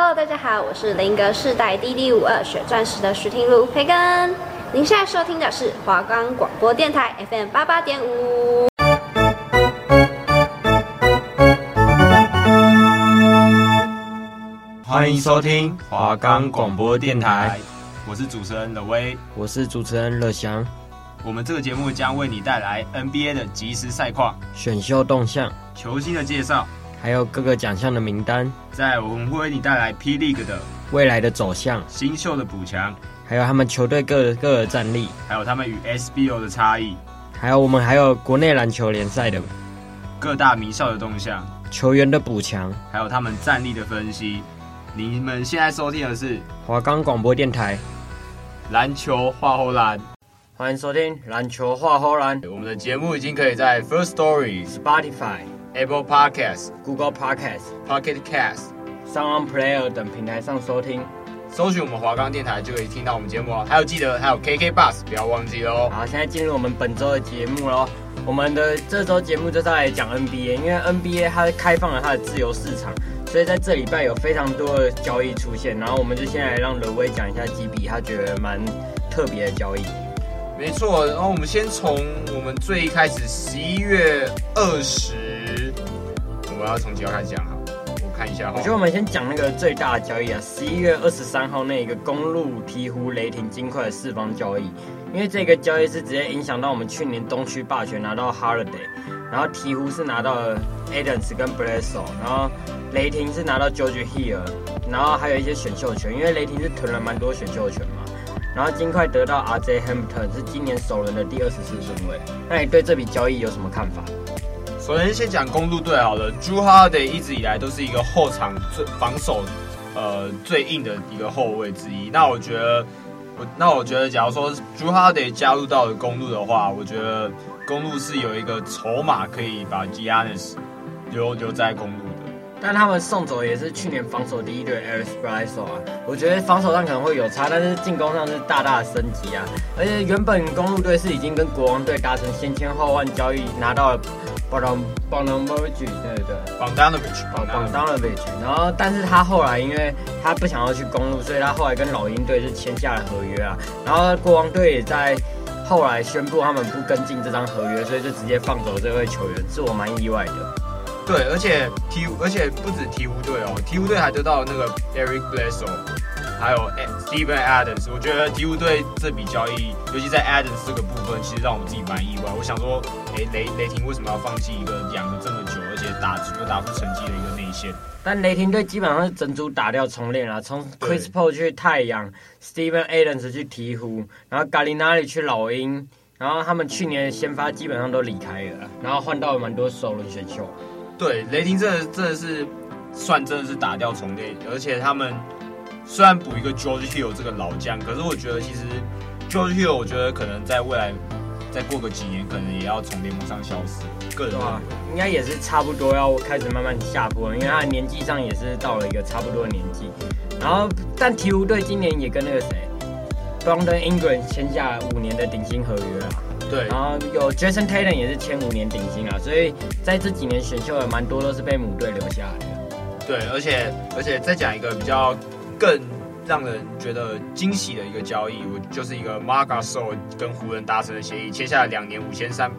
Hello，大家好，我是林格世代 DD 五二血钻石的徐婷如培根。您现在收听的是华冈广播电台 FM 八八点五。欢迎收听华冈广播电台，我是主持人乐威，我是主持人乐祥。我们这个节目将为你带来 NBA 的即时赛况、选秀动向、球星的介绍。还有各个奖项的名单，在我们会为你带来 P League 的未来的走向、新秀的补强，还有他们球队各各个战力，还有他们与 SBO 的差异，还有我们还有国内篮球联赛的各大名校的动向、球员的补强，还有他们战力的分析。你们现在收听的是华冈广播电台篮球画后篮，欢迎收听篮球画后篮。我们的节目已经可以在 First Story、Spotify。Apple Podcast、Google Podcast、Pocket Cast、Sound Player 等平台上收听，搜寻我们华冈电台就可以听到我们节目哦。还有记得还有 KK Bus，不要忘记哦。好，现在进入我们本周的节目喽。我们的这周节目就是来讲 NBA，因为 NBA 它开放了它的自由市场，所以在这礼拜有非常多的交易出现。然后我们就先来让刘威讲一下几笔他觉得蛮特别的交易。没错，然后我们先从我们最一开始十一月二十。我要从几号开始讲哈？我看一下。我觉得我们先讲那个最大的交易啊，十一月二十三号那一个公路鹈鹕、雷霆、金块的四方交易，因为这个交易是直接影响到我们去年东区霸权拿到 Holiday，然后鹈鹕是拿到了 Adams 跟 Bledsoe，然后雷霆是拿到 George Hill，然后还有一些选秀权，因为雷霆是囤了蛮多选秀权嘛，然后金块得到 RJ Hampton 是今年首轮的第二十四顺位，那你对这笔交易有什么看法？首先先讲公鹿队好了，Jrue Holiday 一直以来都是一个后场最防守，呃最硬的一个后卫之一。那我觉得，我那我觉得，假如说 Jrue Holiday 加入到了公鹿的话，我觉得公鹿是有一个筹码可以把 Giannis 留留在公鹿的。但他们送走也是去年防守第一队 Alex Bledsoe 啊，我觉得防守上可能会有差，但是进攻上是大大的升级啊。而且原本公鹿队是已经跟国王队达成先签后换交易，拿到了。邦当邦当博维奇，对对对，邦当的维奇，邦当的维奇。然后，但是他后来因为他不想要去公路，所以他后来跟老鹰队是签下了合约啊。然后国王队也在后来宣布他们不跟进这张合约，所以就直接放走这位球员，是我蛮意外的。对，而且鵜，而且不止鵜鹕队哦，鵜鹕队还得到那个 Eric Bledsoe。还有 Steven Adams，我觉得鹈鹕队这笔交易，尤其在 Adams 这个部分，其实让我自己蛮意外。我想说，哎，雷雷霆为什么要放弃一个养了这么久，而且打又打出成绩的一个内线？但雷霆队基本上是整组打掉重练了，从 Chris Paul 去太阳，Steven Adams 去鹈鹕，然后 Gallinari 去老鹰，然后他们去年的先发基本上都离开了，然后换到了蛮多首轮选秀。对，雷霆真的真的是算真的是打掉重练，而且他们。虽然补一个 George Hill 这个老将，可是我觉得其实 George Hill 我觉得可能在未来再过个几年，可能也要从联盟上消失。个人话，应该也是差不多要开始慢慢下坡了，因为他的年纪上也是到了一个差不多的年纪。然后，但鹈鹕队今年也跟那个谁，Brandon Ingram 签下五年的顶薪合约啊。对。然后有 Jayson Tatum 也是签五年顶薪啊，所以在这几年选秀也蛮多都是被母队留下来的。对，而且而且再讲一个比较。更让人觉得惊喜的一个交易，我就是一个 Marc Gasol 跟湖人达成的协议，签下了两年五千三五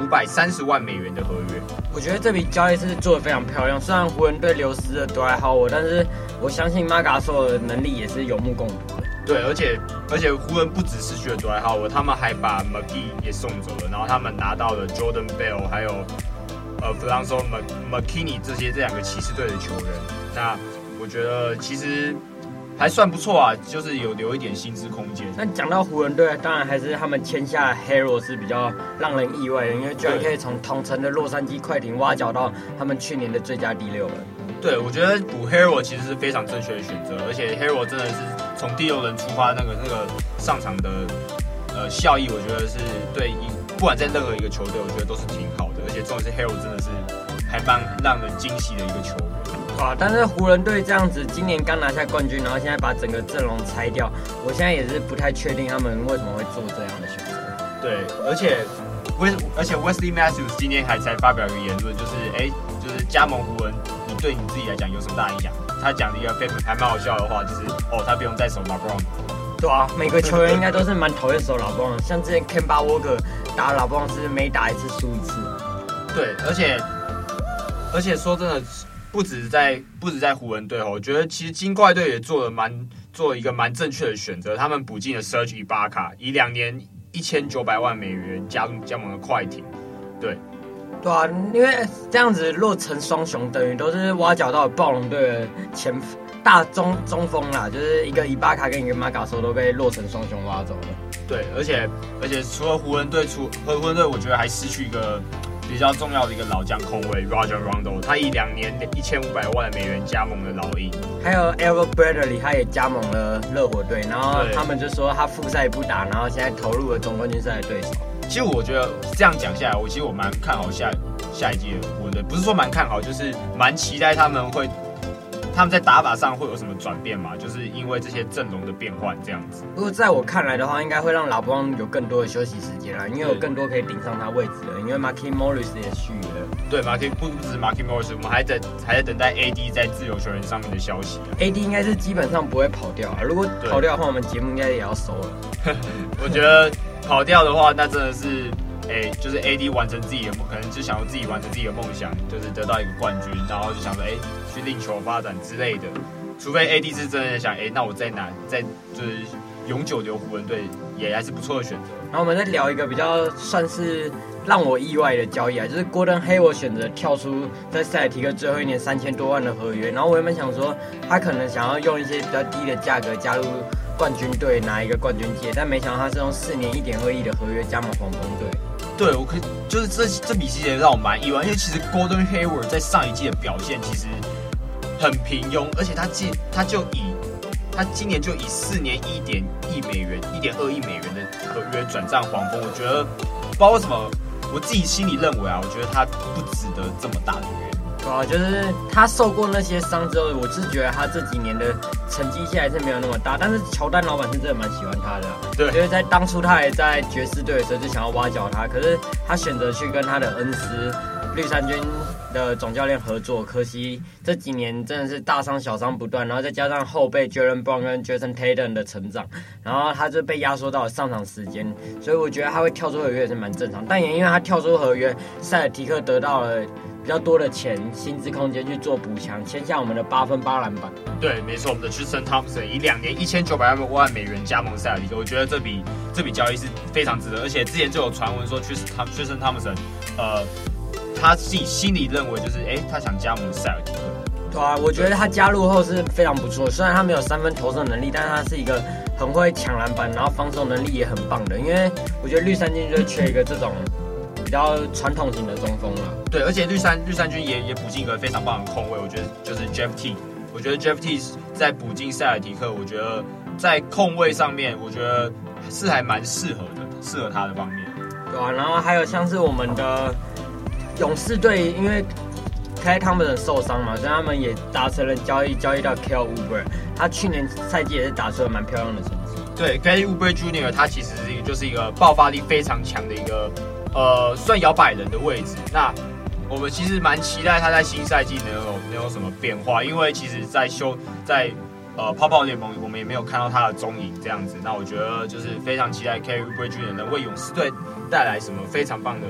五五百三十万美元的合约。我觉得这笔交易是做的非常漂亮。虽然湖人队流失了 Dwight Howard，但是我相信 Marc Gasol 的能力也是有目共睹的。对，而且而且湖人不只失去了 Dwight Howard，他们还把 McGee 也送走了，然后他们拿到了 Jordan Bell，还有呃 Franzo McKinney 这些这两个骑士队的球员。那我觉得其实还算不错啊，就是有留一点薪资空间。那讲到湖人队，当然还是他们签下 Herro 是比较让人意外的，因为居然可以从同城的洛杉矶快艇挖角到他们去年的最佳第六人。对，我觉得补 Herro 其实是非常正确的选择，而且 Herro 真的是从第六人出发，那个那个上场的呃效益，我觉得是对一不管在任何一个球队，我觉得都是挺好的。而且重点是 Herro 真的是还蛮让人惊喜的一个球员。啊！但是湖人队这样子，今年刚拿下冠军，然后现在把整个阵容拆掉，我现在也是不太确定他们为什么会做这样的选择。对，而且威而且 Wesley Matthews 今天还才发表一个言论，就是哎，就是加盟湖人，你对你自己来讲有什么大影响？他他讲了一个非还蛮好笑的话，就是哦，他不用再守 LeBron。对啊，每个球员应该都是蛮讨厌守 LeBron，像之前 Kemba Walker 打 LeBron 是每打一次输一次。对，而且而且说真的，不止在不止在湖人队哦，我觉得其实金块队也做了蛮做了一个蛮正确的选择，他们补进了 Serge Ibaka，以两年一千九百万美元加入加盟了快艇。对，对啊，因为这样子落成双雄，等于都是挖角到暴龙队的前大中中锋啦，就是一个伊巴卡跟一个马卡索都被洛城双雄挖走了。对，而且而且除了湖人队，除和湖人队，我觉得还失去一个比较重要的一个老将控卫 Roger Rondo，他以两年一千五百万美元加盟了老鹰。还有 Avery Bradley，他也加盟了热火队，然后他们就说他复赛不打，然后现在投入了总冠军赛的对手。其实我觉得这样讲下来，我其实我蛮看好下下一届的湖人队，不是说蛮看好，就是蛮期待他们会。他们在打法上会有什么转变吗？就是因为这些阵容的变换这样子。如果在我看来的话，应该会让老布朗有更多的休息时间啦，因为有更多可以顶上他位置的。因为 Markieff Morris 也续了。对，Markieff 不不止 Markieff Morris，我们还在还在等待 AD 在自由球员上面的消息。AD 应该是基本上不会跑掉啊，如果跑掉的话，我们节目应该也要收了。我觉得跑掉的话，那真的是。哎，就是 AD 完成自己的，可能就想要自己完成自己的梦想，就是得到一个冠军，然后就想说，哎，去另求发展之类的。除非 AD 是真的想，哎，那我在哪，在就是永久留湖人队，也还是不错的选择。然后我们再聊一个比较算是让我意外的交易啊，就是郭登黑我选择跳出在塞尔提克最后一年三千多万的合约。然后我原本想说，他可能想要用一些比较低的价格加入冠军队拿一个冠军戒，但没想到他是用四年一点二亿的合约加盟黄蜂队。对，我可以就是这这笔细节让我蛮意外，因为其实 Golden Hayward 在上一季的表现其实很平庸，而且他今他就以他今年就以四年一点一美元、一点二亿美元的合约转战黄蜂，我觉得不知道为什么，我自己心里认为啊，我觉得他不值得这么大的约。啊，就是他受过那些伤之后，我是觉得他这几年的成绩现在是没有那么大，但是乔丹老板是真的蛮喜欢他的。对，因为在当初他还在爵士队的时候就想要挖角他，可是他选择去跟他的恩师绿衫军的总教练合作，可惜这几年真的是大伤小伤不断，然后再加上后辈 Jalen Brown 跟 Jason Tatum 的成长，然后他就被压缩到了上场时间，所以我觉得他会跳出合约也是蛮正常，但也因为他跳出合约，塞尔提克得到了。比较多的钱、薪资空间去做补强，签下我们的八分八篮板。对，没错，我们的 Tristan Thompson 以两年一千九百万美元加盟塞尔提克，我觉得这笔这笔交易是非常值得。而且之前就有传闻说，Tristan Tristan Thompson，呃，他自己心里认为就是，哎，他想加盟塞尔提克。对啊，我觉得他加入后是非常不错。虽然他没有三分投射能力，但是他是一个很会抢篮板，然后防守能力也很棒的。因为我觉得绿衫军就缺一个这种。比较传统型的中锋了，对，而且绿衫绿衫军也也补进一个非常棒的控卫，我觉得就是 Jeff T，我觉得 Jeff T 在补进塞尔提克，我觉得在控卫上面，我觉得是还蛮适合的，适合他的方面，对啊，然后还有像是我们的勇士队，因为 Klay Thompson 受伤嘛，所以他们也达成了交易，交易到 Kell Uber 他去年赛季也是打出了蛮漂亮的成绩。对，Kelly Oubre Jr. 他其实是一个就是一个爆发力非常强的一个。呃，算摇摆人的位置，那我们其实蛮期待他在新赛季能有能有什么变化，因为其实在休在呃泡泡联盟，我们也没有看到他的踪影这样子。那我觉得就是非常期待 Kelly Oubre Jr. 能为勇士队带来什么非常棒的、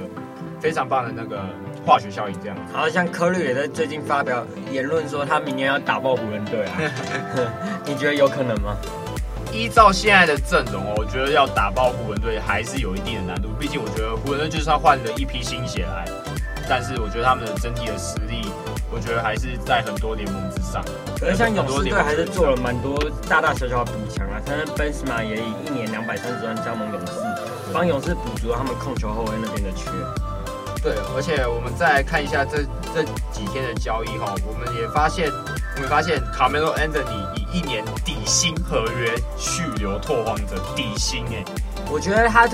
非常棒的那个化学效应这样子。好像科瑞也在最近发表言论说，他明年要打爆湖人队啊，你觉得有可能吗？依照现在的阵容哦，我觉得要打爆湖人队还是有一定的难度。毕竟我觉得湖人队就算换了一批新血来，但是我觉得他们的整体的实力，我觉得还是在很多联盟之上。而像勇士队还是做了蛮多大大小小的补强啊，像是 Ben Simmons 也以一年两百三十万加盟勇士，帮勇士补足了他们控球后卫那边的缺。对，而且我们再来看一下这这几天的交易哈，我们也发现。我们发现卡梅隆·安东尼以一年底薪合约续留拓荒者底薪哎，我觉得他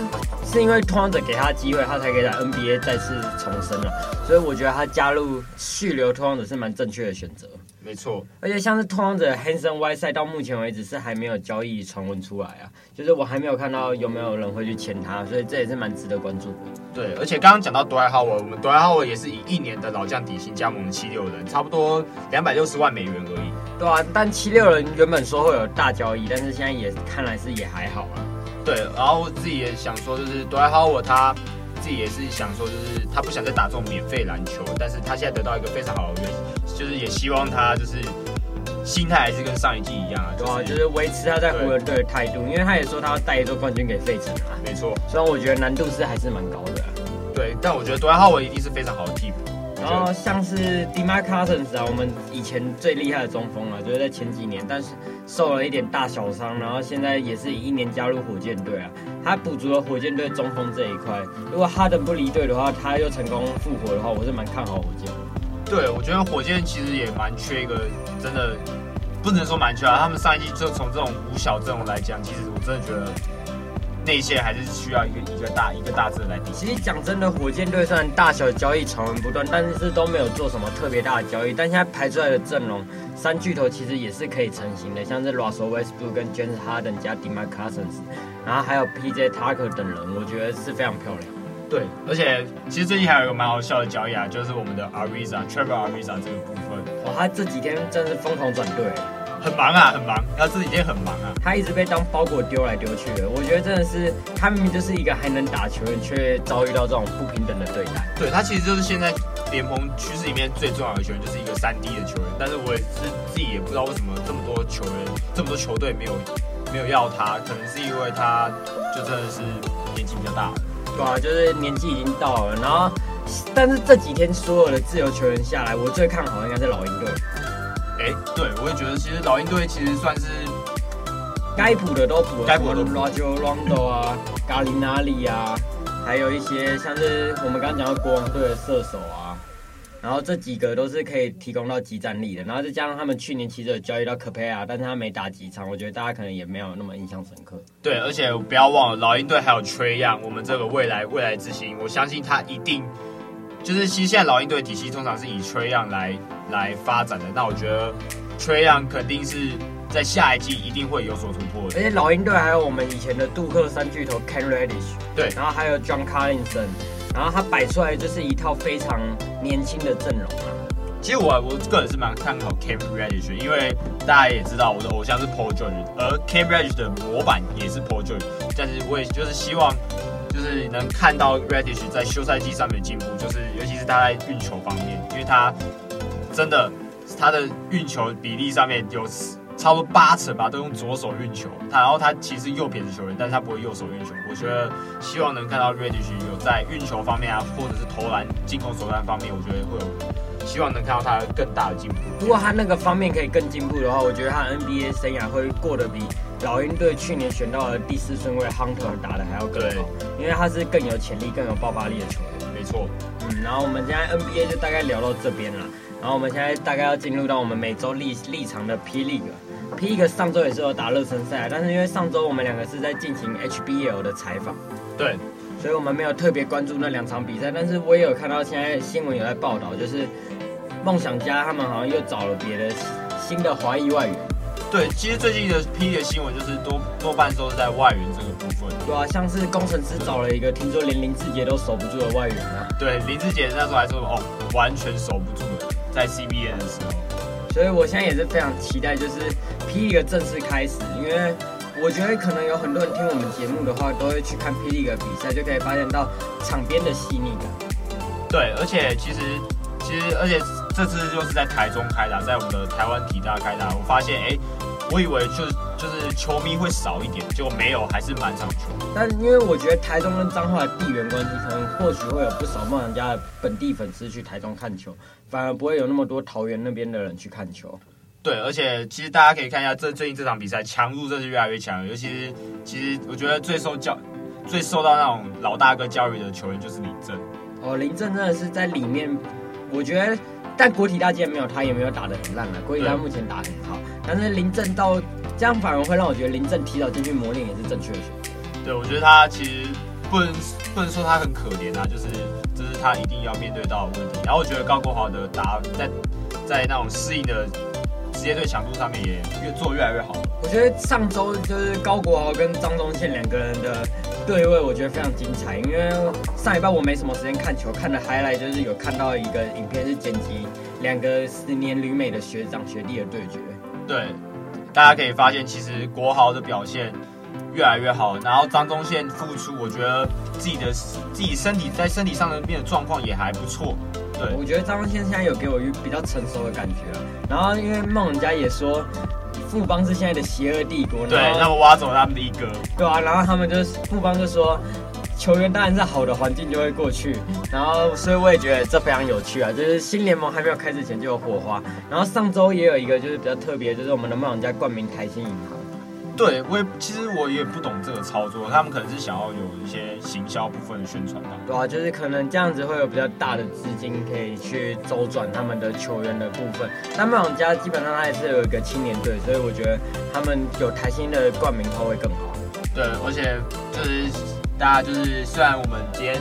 是因为拓荒者给他机会，他才可以在 NBA 再次重生了，所以我觉得他加入续留拓荒者是蛮正确的选择。没错，而且像是拓荒者 Hassan Whiteside 到目前为止是还没有交易传闻出来啊，就是我还没有看到有没有人会去签他，所以这也是蛮值得关注的。对，而且刚刚讲到 Dwight Howard，我们 Dwight Howard 也是以一年的老将底薪加盟七六人，差不多两百六十万美元而已。对啊，但七六人原本说会有大交易，但是现在也看来是也还好啊。对，然后我自己也想说，就是 Dwight Howard 他自己也是想说，就是他不想再打这种免费篮球，但是他现在得到一个非常好的原因。就是也希望他就是心态还是跟上一季一样啊，对啊，就是维持他在湖人队的态度，因为他也说他要带一座冠军给费城啊，没错。虽然我觉得难度是还是蛮高的，对，但我觉得多埃浩文一定是非常好的替补。然后像是 DeMarcus Cousins 啊，我们以前最厉害的中锋啊，就是在前几年，但是受了一点大小伤，然后现在也是以一年加入火箭队啊，他补足了火箭队中锋这一块。如果哈登不离队的话，他又成功复活的话，我是蛮看好火箭。对，我觉得火箭其实也蛮缺一个，真的不能说蛮缺啊。他们上一季就从这种五小阵容来讲，其实我真的觉得内线还是需要一个一个大一个大字来顶。其实讲真的，火箭队虽然大小交易传闻不断，但是都没有做什么特别大的交易。但现在排出来的阵容，三巨头其实也是可以成型的，像是 Russell Westbrook 跟 James Harden 加 DeMarcus Cousins，然后还有 PJ Tucker 等人，我觉得是非常漂亮。对，而且其实最近还有一个蛮好笑的交易啊，就是我们的 Ariza Trevor Ariza 这个部分。哇，他这几天真是疯狂转队，很忙啊，很忙。他这几天很忙啊，他一直被当包裹丢来丢去的。我觉得真的是，他明明就是一个还能打球员，却遭遇到这种不平等的对待。对，他其实就是现在联盟趋势里面最重要的球员，就是一个三 D 的球员。但是我也是自己也不知道为什么这么多球员，这么多球队没有没有要他，可能是因为他就真的是年纪比较大了。对啊，就是年纪已经到了，然后，但是这几天所有的自由球员下来，我最看好的应该是老鹰队。哎、欸，对，我也觉得，其实老鹰队其实算是该补的都补了，该补的 Rajon Rondo 啊，Gallinari 啊，还有一些像是我们刚刚讲到国王队的射手啊。然后这几个都是可以提供到集战力的，然后再加上他们去年其实有交易到科佩亚，但是他没打几场，我觉得大家可能也没有那么印象深刻。对，而且不要忘了老鹰队还有 Trae Young，我们这个未来未来之星，我相信他一定就是其实现在老鹰队体系通常是以 Trae Young 来来发展的，那我觉得 Trae Young 肯定是在下一季一定会有所突破的。而且老鹰队还有我们以前的杜克三巨头 Cam Reddish，对，然后还有 John Collison。然后他摆出来就是一套非常年轻的阵容啊。其实我我个人是蛮看好 Cam Reddish，因为大家也知道我的偶像是 Paul George，而 Cam Reddish 的模板也是 Paul George。但是我也就是希望，就是能看到 Reddish 在休赛季上面的进步，就是尤其是他在运球方面，因为他真的他的运球比例上面有。差不多八成吧，都用左手运球。他然后他其实右撇子球员，但是他不会右手运球。我觉得希望能看到 Reddish 有在运球方面啊，或者是投篮、进攻手段方面，我觉得会有希望能看到他更大的进步。如果他那个方面可以更进步的话，我觉得他 NBA 生涯会过得比老鹰队去年选到的第四顺位 Hunter 打的还要更好，因为他是更有潜力、更有爆发力的球员。没错，嗯，然后我们现在 NBA 就大概聊到这边了，然后我们现在大概要进入到我们每周立立场的 P。P.League 上周也是有打热身赛，但是因为上周我们两个是在进行 H.B.L 的采访，对，所以我们没有特别关注那两场比赛。但是我也有看到现在新闻有在报道，就是梦想家他们好像又找了别的新的华裔外援。对，其实最近的 P.League 的新闻就是多多半都是在外援这个部分。对啊，像是工程师找了一个听说连林志杰都守不住的外援啊。对，林志杰那时候还说哦，完全守不住的，在 C.B.A 的时候。所以我现在也是非常期待，就是。霹雳格正式开始，因为我觉得可能有很多人听我们节目的话，都会去看霹雳格比赛，就可以发现到场边的细腻感。对，而且其实其实而且这次就是在台中开打，在我们的台湾体大开打，我发现哎，我以为就就是球迷会少一点，结果没有，还是满场球。但因为我觉得台中跟彰化的地缘关系，可能或许会有不少梦想家的本地粉丝去台中看球，反而不会有那么多桃园那边的人去看球。对，而且其实大家可以看一下，这最近这场比赛强度真是越来越强，尤其是其实我觉得最受教、最受到那种老大哥教育的球员就是林正。哦，林正真的是在里面，我觉得，但国体大既然没有他，也没有打得很烂了。国体大目前打得很好，但是林振到这样反而会让我觉得林振提早进去磨练也是正确的选择。对，我觉得他其实不能不能说他很可怜啊，就是这是他一定要面对到的问题。然后我觉得高国豪的打在在那种适应的。职业队强度上面也越做越来越好。我觉得上周就是高国豪跟张宗宪两个人的对位，我觉得非常精彩。因为上礼拜我没什么时间看球，看的 highlight 就是有看到一个影片是剪辑两个十年旅美的学长学弟的对决。对，大家可以发现其实国豪的表现越来越好，然后张宗宪复出，我觉得自己的自己身体在身体上的面的状况也还不错。对，我觉得张宗宪现在有给我一比较成熟的感觉了。然后因为梦人家也说，富邦是现在的邪恶帝国，对，那么挖走他们的一哥，对啊，然后他们就富邦就说，球员当然是好的环境就会过去，然后所以我也觉得这非常有趣啊，就是新联盟还没有开始前就有火花。然后上周也有一个就是比较特别，就是我们的梦想家冠名台新银行。对，我也其实我也不懂这个操作，他们可能是想要有一些行销部分的宣传吧。对啊，就是可能这样子会有比较大的资金可以去周转他们的球员的部分。那梦想家基本上他也是有一个青年队，所以我觉得他们有台新的冠名会会更好。对，而且就是大家就是虽然我们今天。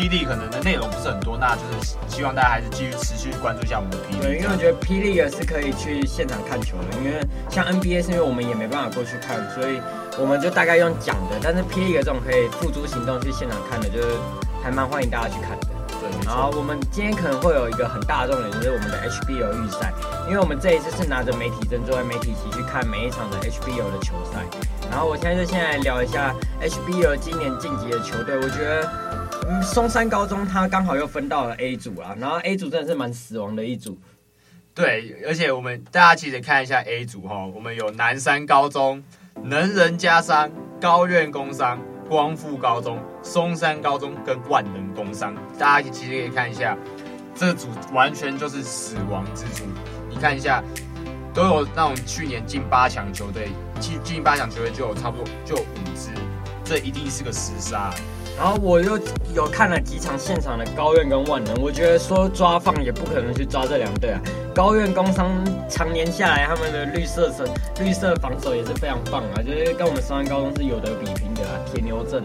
霹雳可能的内容不是很多，那就是希望大家还是继续持续关注一下我们的霹雳。对，因为我觉得霹雳也是可以去现场看球的，因为像 NBA 是因为我们也没办法过去看，所以我们就大概用讲的。但是霹雳这种可以付诸行动去现场看的，就是还蛮欢迎大家去看的。对，然后我们今天可能会有一个很大的重点，就是我们的 HBO 预赛，因为我们这一次是拿着媒体证作为媒体席去看每一场的 HBO 的球赛。然后我现在就先来聊一下 HBO 今年晋级的球队，我觉得。松山高中他刚好又分到了 A 组啊，然后 A 组真的是蛮死亡的一组。对，而且我们大家其实看一下 A 组哈，我们有南山高中、能仁家商、高苑工商、光复高中、松山高中跟万能工商，大家其实可以看一下，这组完全就是死亡之组。你看一下，都有那种去年进八强球队，进进八强球队就有差不多就五支，这一定是个厮杀。然后我又有看了几场现场的高院跟万能，我觉得说抓放也不可能去抓这两队啊。高院工商常年下来，他们的绿色层绿色防守也是非常棒啊，就是跟我们松山高中是有得比拼的啊，铁牛阵。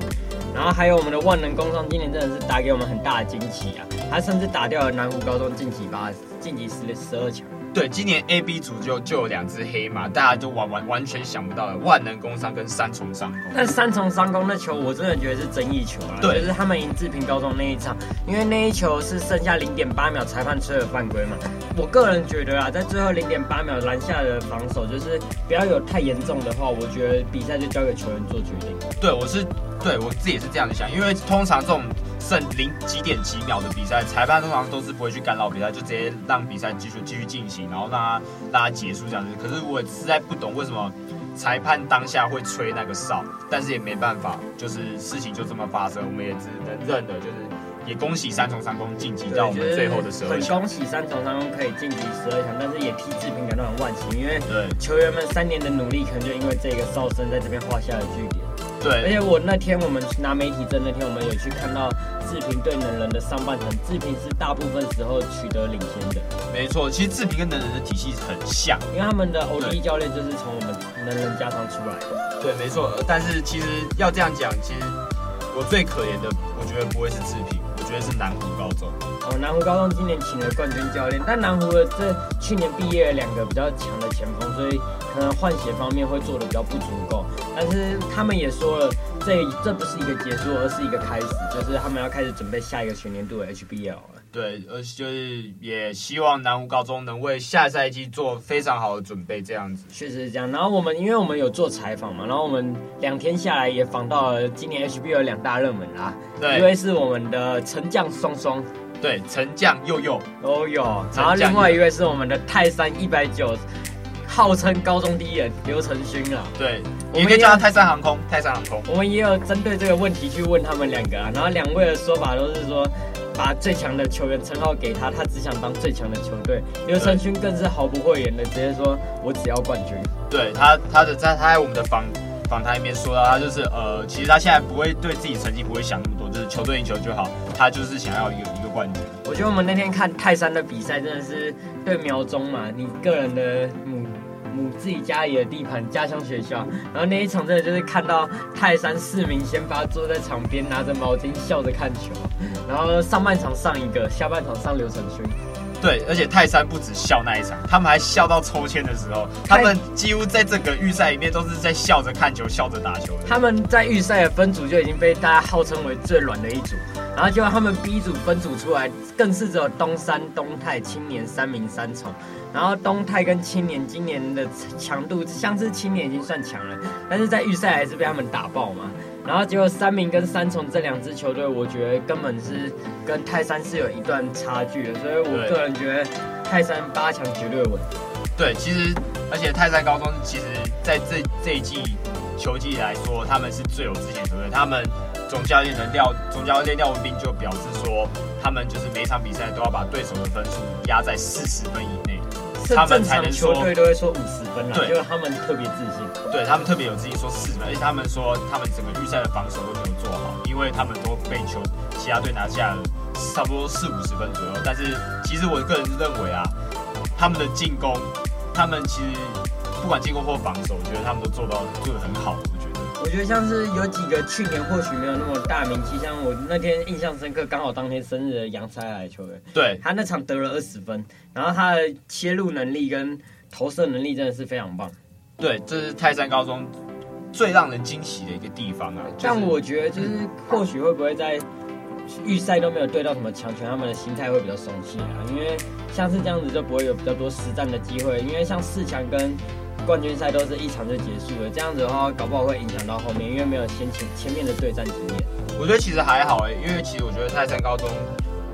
然后还有我们的万能工商，今年真的是打给我们很大的惊喜啊，他甚至打掉了南湖高中晋级八晋级十十二强。对，今年 A、B 组就就有两只黑马，大家就完完完全想不到的，万能工商跟三重伤工。但三重伤工那球，我真的觉得是争议球啊。对，就是他们赢志平高中那一场，因为那一球是剩下零点八秒，裁判吹了犯规嘛。我个人觉得啊，在最后零点八秒篮下的防守，就是不要有太严重的话，我觉得比赛就交给球员做决定。对，我是对我自己也是这样子想，因为通常这种。剩零几点几秒的比赛，裁判通常都是不会去干扰比赛，就直接让比赛继续继续进行，然后让他让他结束这样子。可是我实在不懂为什么裁判当下会吹那个哨，但是也没办法，就是事情就这么发生，我们也只能认了，就是也恭喜三重三公晋级到我们最后的十二强。很恭喜三重三公可以晋级十二强，但是也替志平感到很惋惜，因为对球员们三年的努力，可能就因为这个哨声在这边画下了句点。对，而且我那天我们拿媒体证那天，我们有去看到志平对能人的上半程，志平是大部分时候取得领先的。没错，其实志平跟能人的体系很像，因为他们的 OD 教练就是从我们能人家上出来的。对，没错。但是其实要这样讲，其实我最可怜的，我觉得不会是志平，我觉得是南湖高中。哦，南湖高中今年请了冠军教练，但南湖的这去年毕业了两个比较强的前锋，所以可能换血方面会做的比较不足够。但是他们也说了，这这不是一个结束，而是一个开始，就是他们要开始准备下一个全年度的 HBL 了。对，而且就是也希望南湖高中能为下赛季做非常好的准备，这样子。确实是这样。然后我们因为我们有做采访嘛，然后我们两天下来也访到了今年 HBL 两大热门啦。对，一位是我们的陈将双双，对，陈将佑佑都有。然后另外一位是我们的泰山一百九。号称高中第一人刘承勋啊，对，我们可以叫他泰山航空，泰山航空。我们也有针对这个问题去问他们两个啊，然后两位的说法都是说，把最强的球员称号给他，他只想当最强的球队。刘承勋更是毫不讳言的直接说，我只要冠军。对他，他的在他在我们的访访谈里面说到，他就是呃，其实他现在不会对自己成绩不会想那么多，就是球队赢球就好，他就是想要一个一个冠军。我觉得我们那天看泰山的比赛真的是对苗中嘛，你个人的嗯。自己家里的地盘，家乡学校，然后那一场真的就是看到泰山市民先发坐在场边，拿着毛巾笑着看球，然后上半场上一个，下半场上刘承勋。对，而且泰山不止笑那一场，他们还笑到抽签的时候，他们几乎在整个预赛里面都是在笑着看球、笑着打球的。他们在预赛的分组就已经被大家号称为最软的一组，然后结果他们 B 组分组出来，更是只有东山、东泰、青年三名三重。然后东泰跟青年今年的强度，像是青年已经算强了，但是在预赛还是被他们打爆嘛。然后结果三名跟三重这两支球队，我觉得根本是跟泰山是有一段差距的，所以我个人觉得泰山八强绝对稳。对，其实而且泰山高中其实在这这一季球季来说，他们是最有自信的球队。他们总教练的廖总教练廖文斌就表示说，他们就是每场比赛都要把对手的分数压在四十分以内。他们才能说，球队都会说五十分了，对，他们特别自信，对他们特别有自信说四十分，而且他们说他们整个预赛的防守都没有做好，因为他们都被球其他队拿下了差不多四五十分左右。但是其实我个人是认为啊，他们的进攻，他们其实不管进攻或防守，我觉得他们都做到做的很好。我觉得像是有几个去年或许没有那么大名气，像我那天印象深刻，刚好当天生日的杨才海球员，对，他那场得了二十分，然后他的切入能力跟投射能力真的是非常棒。对，这是泰山高中最让人惊喜的一个地方啊。就是、但我觉得就是或许会不会在预赛都没有对到什么强权，他们的心态会比较松懈啊，因为像是这样子就不会有比较多实战的机会，因为像四强跟。冠军赛都是一场就结束了，这样子的话，搞不好会影响到后面，因为没有先前前面的对战经验。我觉得其实还好哎，因为其实我觉得泰山高中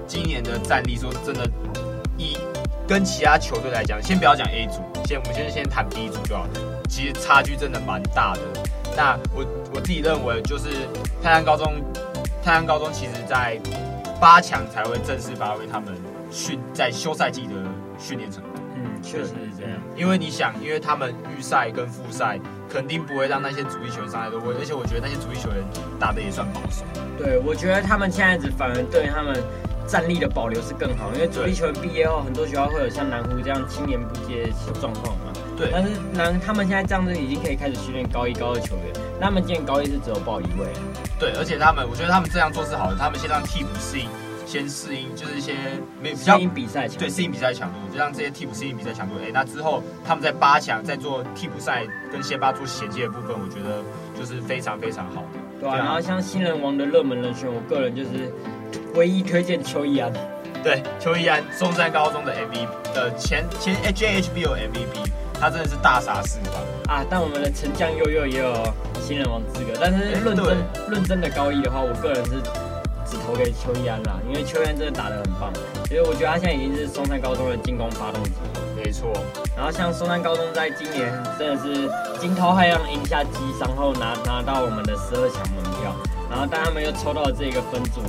今年的战力说真的，一跟其他球队来讲，先不要讲 A 组，先我们先先谈 B 组就好了。其实差距真的蛮大的。那我我自己认为，就是泰山高中，泰山高中其实在八强才会正式发挥他们训在休赛季的训练成果。确实是这样，因为你想，因为他们预赛跟复赛肯定不会让那些主力球员上来的位，而且我觉得那些主力球员打的也算保守。对，我觉得他们现在子反而对他们战力的保留是更好，因为主力球员毕业后，很多学校会有像南湖这样青年不接的状况嘛。对。但是南他们现在这样子已经可以开始训练高一高二球员，他们今年高一是只有报一位。对，而且他们，我觉得他们这样做是好的，他们先让替补适应。先适应，就是一些没比较适应比赛强，对，适应比赛强度，就让这些替补适应比赛强度。哎、欸，那之后他们在八强在做替补赛跟先发做衔接的部分，我觉得就是非常非常好的。对啊，然后像新人王的热门人选，我个人就是唯一推荐邱一安。对，邱一安，松山高中的 MVP 的前前 JHBL MVP，他真的是大杀四方啊！但我们的陈江佑佑也有新人王资格，但是论真论真的高一的话，我个人是。只投给邱一安啦，因为邱一安真的打得很棒，所以我觉得他现在已经是松山高中的进攻发动机。没错，然后像松山高中在今年真的是惊涛骇浪赢下基商后拿拿到我们的十二强门票，然后但他们又抽到了这个分组，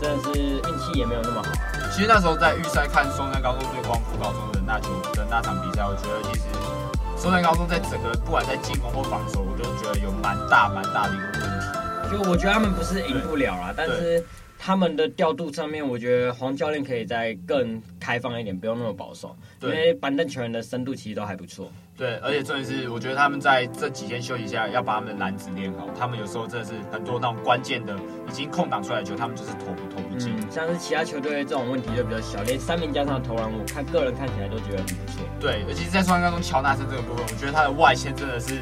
真的是运气也没有那么好。其实那时候在预赛看松山高中对光复高中的那球的那场比赛，我觉得其实松山高中在整个不管在进攻或防守，我都觉得有蛮大蛮大的一个问题。就我觉得他们不是赢不了啦，但是他们的调度上面，我觉得黄教练可以再更开放一点，不用那么保守。对，因为板凳球员的深度其实都还不错。对，而且重点是，我觉得他们在这几天休息下，要把他们的篮子练好。他们有时候真的是很多那种关键的已经空档出来的球，他们就是投不投不进。嗯，像是其他球队这种问题就比较小，连三名加上投篮，我看个人看起来都觉得很不错。对，尤其是在双安高中乔纳森这个部分，我觉得他的外线真的是。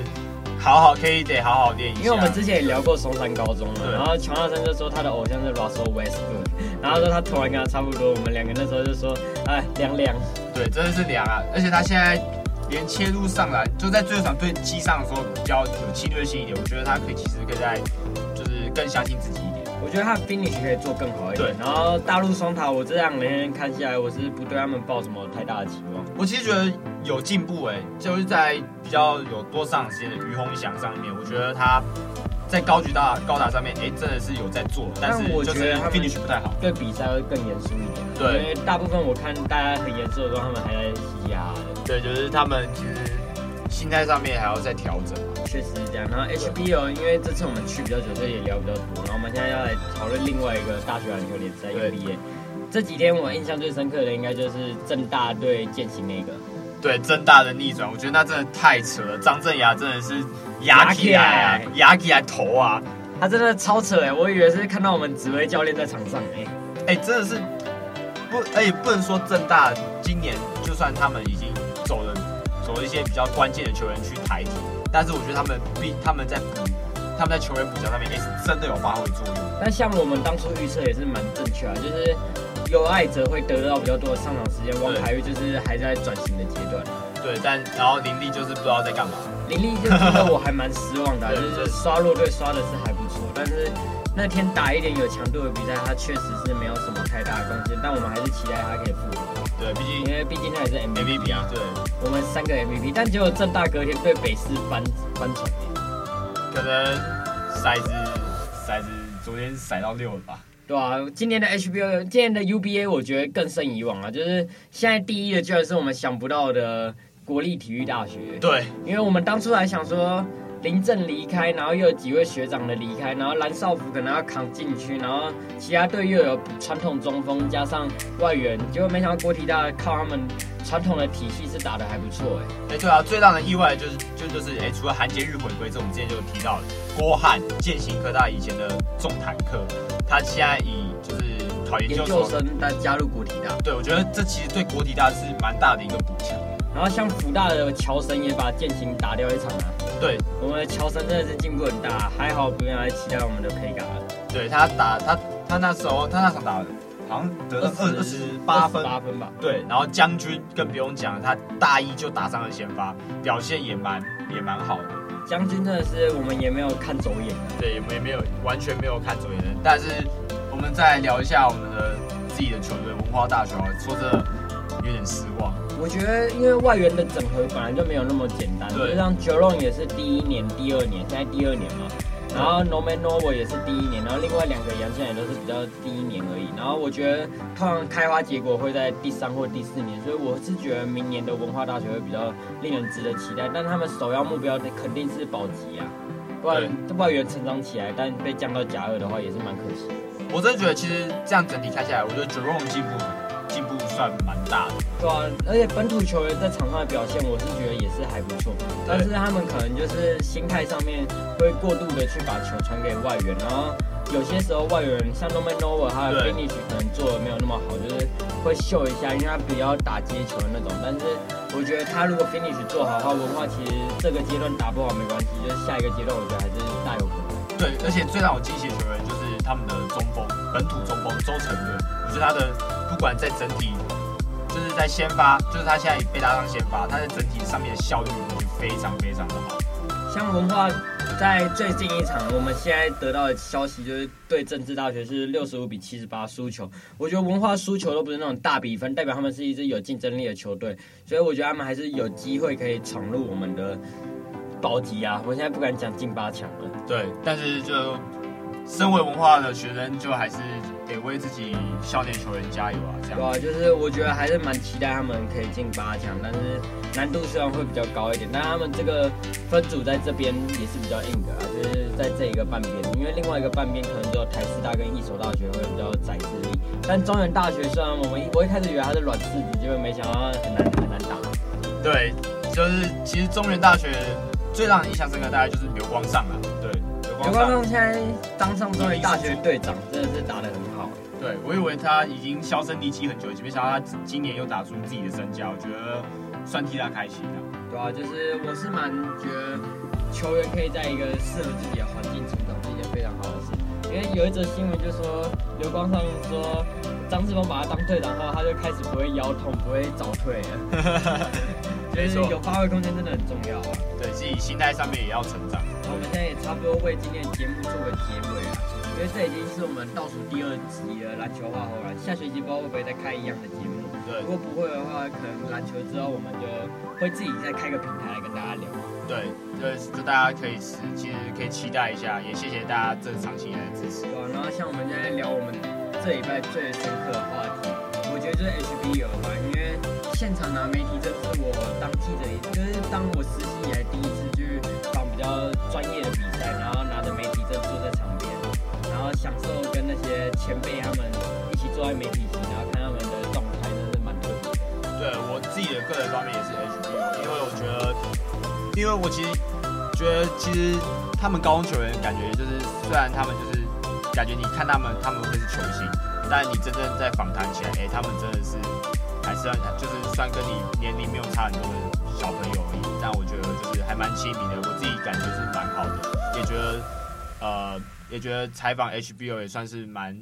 好好可以得好好练一下，因为我们之前也聊过松山高中嘛，然后乔纳森就说他的偶像是 Russell Westbrook，然后说他突然跟他差不多，我们两个那时候就说，哎，凉凉，对，真的是凉啊，而且他现在连切入上来，就在最后场对机上的时候比较有侵略性一点，我觉得他可以其实可以在就是更相信自己。我觉得他的 finish 可以做更好一点。对，然后大陆双塔，我这两年看下来，我是不对他们抱什么太大的期望。我其实觉得有进步哎，就是在比较有多上时间的于洪翔上面，我觉得他在高举大高打上面，哎，真的是有在做。但是我觉得 finish 不太好，对比赛会更严肃一点。对，因为大部分我看大家很严肃的时候，他们还在嘻嘻哈哈的。对，就是他们其实心态上面还要再调整。确实是这样，然后 HBO，因为这次我们去比较久，所以也聊比较多。然后我们现在要来讨论另外一个大学篮球联赛 UBA。这几天我印象最深刻的应该就是政大对健行那个。对，政大的逆转，我觉得那真的太扯了。张镇雅真的是牙起来啊，牙起来头啊，他真的超扯哎！我以为是看到我们紫薇教练在场上哎，哎，真的是不，哎不能说政大今年就算他们已经走了走一些比较关键的球员去抬体，但是我觉得他们比他们在补他们在球员补强上面也是真的有发挥作用。但像我们当初预测也是蛮正确啊，就是有爱者会得到比较多的上场时间，王凯玉就是还在转型的阶段。对，但然后林立就是不知道在干嘛。林立就觉得我还蛮失望的、啊，就是刷弱队刷的是还不错，但是那天打一点有强度的比赛，他确实是没有什么太大的贡献。但我们还是期待他可以。对，毕竟因为毕竟他也是 MVP 啊。对，我们三个 MVP，但结果郑大隔天被北师翻翻船。可能骰子骰子昨天骰到六了吧？对啊，今年的 HBO，今年的 UBA 我觉得更胜以往啊，就是现在第一的居然是我们想不到的。国立体育大学，对，因为我们当初还想说林政离开，然后又有几位学长的离开，然后蓝少辅可能要扛禁区，然后其他队又有传统中锋加上外援，结果没想到国体大靠他们传统的体系是打的还不错哎。哎、欸，对啊，最让人意外的就是就就是哎、欸，除了韩杰日回归，这我们之前就有提到郭汉，建行科大以前的重坦克，他现在以就是考研究生他加入国体大，对，我觉得这其实对国体大是蛮大的一个补强。然后像福大的乔神也把剑琴打掉一场啊。对，我们的乔神真的是进步很大，还好不用来期待我们的佩嘎。对他打他他那时候他那场打好像得了二二十八分八分吧。对，然后将军更不用讲，他大一就打上了先发，表现也蛮也蛮好的。将军真的是我们也没有看走眼的。对，我们也没有完全没有看走眼的。但是我们再聊一下我们的自己的球队文化大学，说真的有点失望。我觉得，因为外援的整合本来就没有那么简单，就像 Jerome 也是第一年、第二年，现在第二年嘛。然后 Norman Noble 也是第一年，然后另外两个洋将也都是比较第一年而已。然后我觉得，通常开花结果会在第三或第四年，所以我是觉得明年的文化大学会比较令人值得期待。但他们首要目标肯定是保级啊，不然外援成长起来，但被降到甲二的话也是蛮可惜。我真的觉得，其实这样整体看下来，我觉得 Jerome 进步。算蛮大的，对啊，而且本土球员在场上的表现，我是觉得也是还不错。但是他们可能就是心态上面会过度的去把球传给外援，然后有些时候外援像 Norman Noble 他的 finish 可能做的没有那么好，就是会秀一下，因为他比较打接球的那种。但是我觉得他如果 finish 做好的话，文化其实这个阶段打不好没关系，就是下一个阶段我觉得还是大有可能。对，而且最让我惊喜的球员就是他们的中锋，本土中锋周成润，我觉得他的。不管在整体，就是在先发，就是他现在被拉上先发，他在整体上面的效率就非常非常的好。像文化在最近一场，我们现在得到的消息就是对政治大学是六十五比七十八输球。我觉得文化输球都不是那种大比分，代表他们是一支有竞争力的球队，所以我觉得他们还是有机会可以闯入我们的保级啊。我现在不敢讲进八强了。对，但是就身为文化的学生，就还是。得为自己校内球员加油啊！这样对啊，就是我觉得还是蛮期待他们可以进八强，但是难度虽然会比较高一点，但他们这个分组在这边也是比较硬的啊，就是在这一个半边，因为另外一个半边可能只有台师大跟一所大学会比较窄实力，但中原大学虽然我们我一开始以为它是软柿子，结果没想到很难很难打。对，就是其实中原大学最让人印象深刻大概就是刘光上了，对，刘光上现在当上中原大学队长，真的是打得很好。对，我以为他已经销声匿迹很久，没想到他今年又打出自己的身价，我觉得算替他开心了。对啊，就是我是蛮觉得球员可以在一个适合自己的环境成长是一件非常好的事。因为有一则新闻就说刘光上说张志峰把他当队长后，他就开始不会腰痛，不会早退了。就是有发挥空间真的很重要啊。对，自己心态上面也要成长。那我们现在也差不多为今天的节目做个结尾啊。因为这已经是我们倒数第二集的篮球话后了，下学期不知道会不会再开一样的节目。对，如果不会的话，可能篮球之后我们就会自己再开个平台来跟大家聊。对，对，就大家可以其实可以期待一下，也谢谢大家这场期来的支持。对，然后像我们今天聊我们这礼拜最深刻的话题，我觉得就是 HBL 吧，因为现场拿媒体证是我当记者，就是当我实习以来第一次去访比较专业的比赛，然后拿着媒体证坐在场边。然后享受跟那些前辈他们一起坐在媒体席，然后看他们的状态，真的是蛮特别。对我自己的个人方面也是 H B，因为我觉得，因为我其实觉得，其实他们高中球员感觉就是，虽然他们就是感觉你看他们，他们会是球星，但你真正在访谈起来，哎、他们真的是还是算就是算跟你年龄没有差很多的小朋友而已。但我觉得就是还蛮亲民的，我自己感觉是蛮好的，也觉得呃，也觉得采访 HBO 也算是蛮。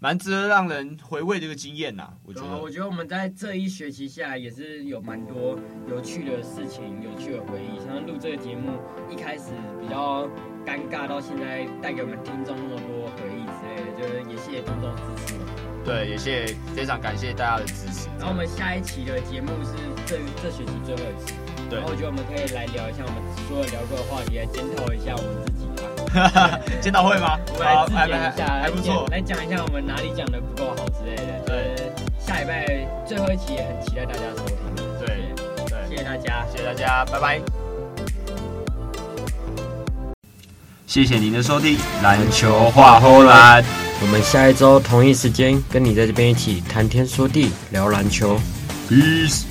蛮值得让人回味的一个经验呐，我觉得。我觉得我们在这一学期下也是有蛮多有趣的事情、有趣的回忆。像录这个节目，一开始比较尴尬，到现在带给我们听众那么多回忆之类的，就是也谢谢听众支持。对，也谢非常感谢大家的支持。然后我们下一期的节目是这这学期最后一期。对。然后我觉得我们可以来聊一下我们所有聊过的话题，来检讨一下我们自己吧。检讨会吗？我们来自检一下，还不错。来讲一下我们哪里讲的不够好之类的。对，下礼拜最后一期也很期待大家收听。对对，谢谢大家，谢谢大家，拜拜。谢谢您的收听，篮球话后篮。我们下一周同一时间跟你在这边一起谈天说地，聊篮球。Peace。